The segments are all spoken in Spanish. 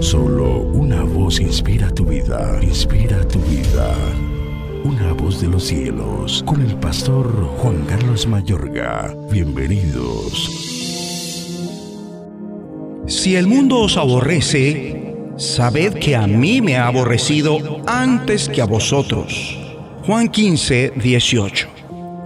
Solo una voz inspira tu vida, inspira tu vida. Una voz de los cielos, con el pastor Juan Carlos Mayorga. Bienvenidos. Si el mundo os aborrece, sabed que a mí me ha aborrecido antes que a vosotros. Juan 15, 18.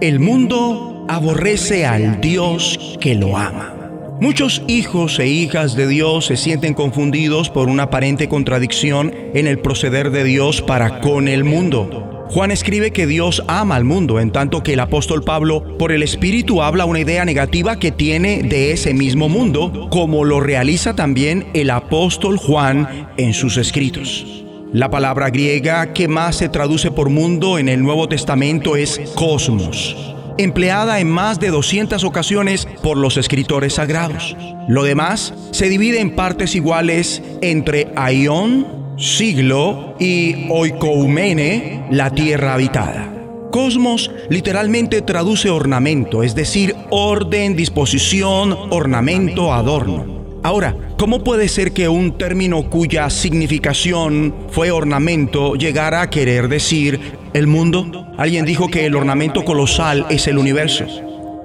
El mundo aborrece al Dios que lo ama. Muchos hijos e hijas de Dios se sienten confundidos por una aparente contradicción en el proceder de Dios para con el mundo. Juan escribe que Dios ama al mundo, en tanto que el apóstol Pablo, por el Espíritu, habla una idea negativa que tiene de ese mismo mundo, como lo realiza también el apóstol Juan en sus escritos. La palabra griega que más se traduce por mundo en el Nuevo Testamento es cosmos empleada en más de 200 ocasiones por los escritores sagrados. Lo demás se divide en partes iguales entre aion, siglo, y oikoumene, la tierra habitada. Cosmos literalmente traduce ornamento, es decir, orden, disposición, ornamento, adorno. Ahora, ¿cómo puede ser que un término cuya significación fue ornamento llegara a querer decir el mundo? Alguien dijo que el ornamento colosal es el universo,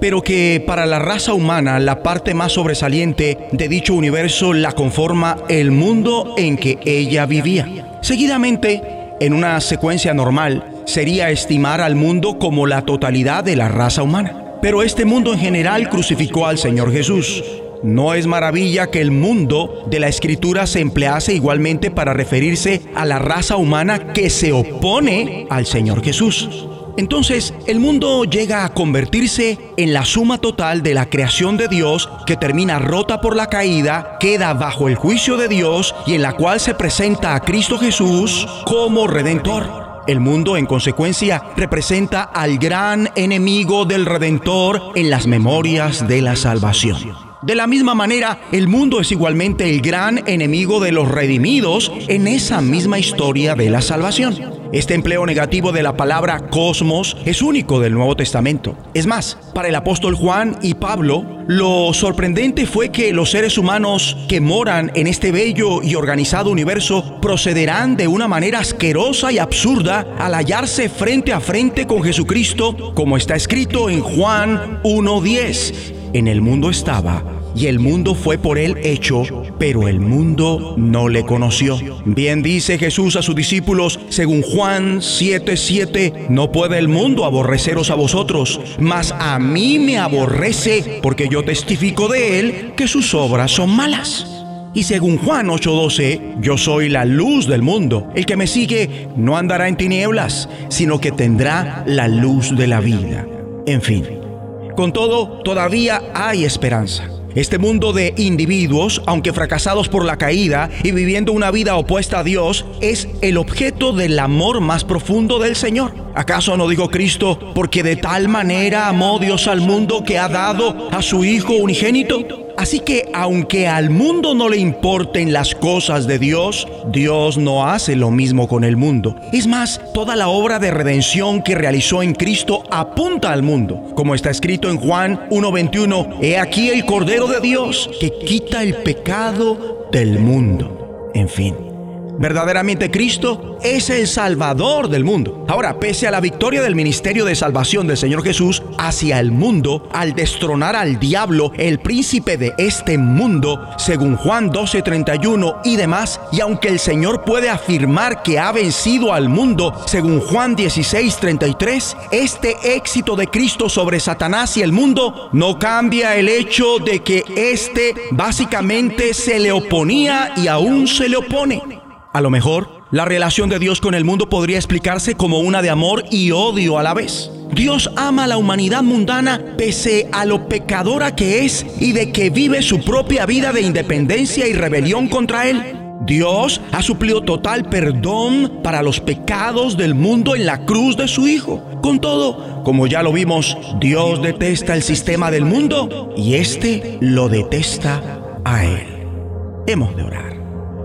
pero que para la raza humana la parte más sobresaliente de dicho universo la conforma el mundo en que ella vivía. Seguidamente, en una secuencia normal, sería estimar al mundo como la totalidad de la raza humana. Pero este mundo en general crucificó al Señor Jesús no es maravilla que el mundo de la escritura se emplease igualmente para referirse a la raza humana que se opone al Señor Jesús. Entonces, el mundo llega a convertirse en la suma total de la creación de Dios que termina rota por la caída, queda bajo el juicio de Dios y en la cual se presenta a Cristo Jesús como redentor. El mundo, en consecuencia, representa al gran enemigo del Redentor en las memorias de la salvación. De la misma manera, el mundo es igualmente el gran enemigo de los redimidos en esa misma historia de la salvación. Este empleo negativo de la palabra cosmos es único del Nuevo Testamento. Es más, para el apóstol Juan y Pablo, lo sorprendente fue que los seres humanos que moran en este bello y organizado universo procederán de una manera asquerosa y absurda al hallarse frente a frente con Jesucristo, como está escrito en Juan 1.10 en el mundo estaba, y el mundo fue por él hecho, pero el mundo no le conoció. Bien dice Jesús a sus discípulos, según Juan 7:7, no puede el mundo aborreceros a vosotros, mas a mí me aborrece, porque yo testifico de él que sus obras son malas. Y según Juan 8:12, yo soy la luz del mundo. El que me sigue no andará en tinieblas, sino que tendrá la luz de la vida. En fin, con todo, todavía hay esperanza. Este mundo de individuos, aunque fracasados por la caída y viviendo una vida opuesta a Dios, es el objeto del amor más profundo del Señor. ¿Acaso no dijo Cristo, porque de tal manera amó Dios al mundo que ha dado a su Hijo unigénito? Así que aunque al mundo no le importen las cosas de Dios, Dios no hace lo mismo con el mundo. Es más, toda la obra de redención que realizó en Cristo apunta al mundo. Como está escrito en Juan 1.21, He aquí el Cordero de Dios que quita el pecado del mundo. En fin. Verdaderamente Cristo es el Salvador del mundo. Ahora, pese a la victoria del ministerio de salvación del Señor Jesús hacia el mundo, al destronar al diablo, el príncipe de este mundo, según Juan 12:31 y demás, y aunque el Señor puede afirmar que ha vencido al mundo, según Juan 16:33, este éxito de Cristo sobre Satanás y el mundo no cambia el hecho de que éste básicamente se le oponía y aún se le opone. A lo mejor, la relación de Dios con el mundo podría explicarse como una de amor y odio a la vez. Dios ama a la humanidad mundana pese a lo pecadora que es y de que vive su propia vida de independencia y rebelión contra Él. Dios ha suplido total perdón para los pecados del mundo en la cruz de su Hijo. Con todo, como ya lo vimos, Dios detesta el sistema del mundo y éste lo detesta a Él. Hemos de orar.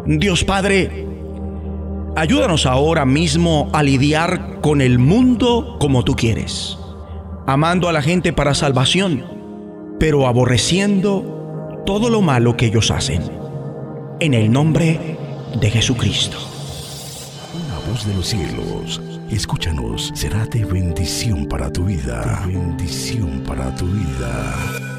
Dios Padre, Ayúdanos ahora mismo a lidiar con el mundo como tú quieres, amando a la gente para salvación, pero aborreciendo todo lo malo que ellos hacen. En el nombre de Jesucristo. Una voz de los cielos, escúchanos, será de bendición para tu vida. bendición para tu vida.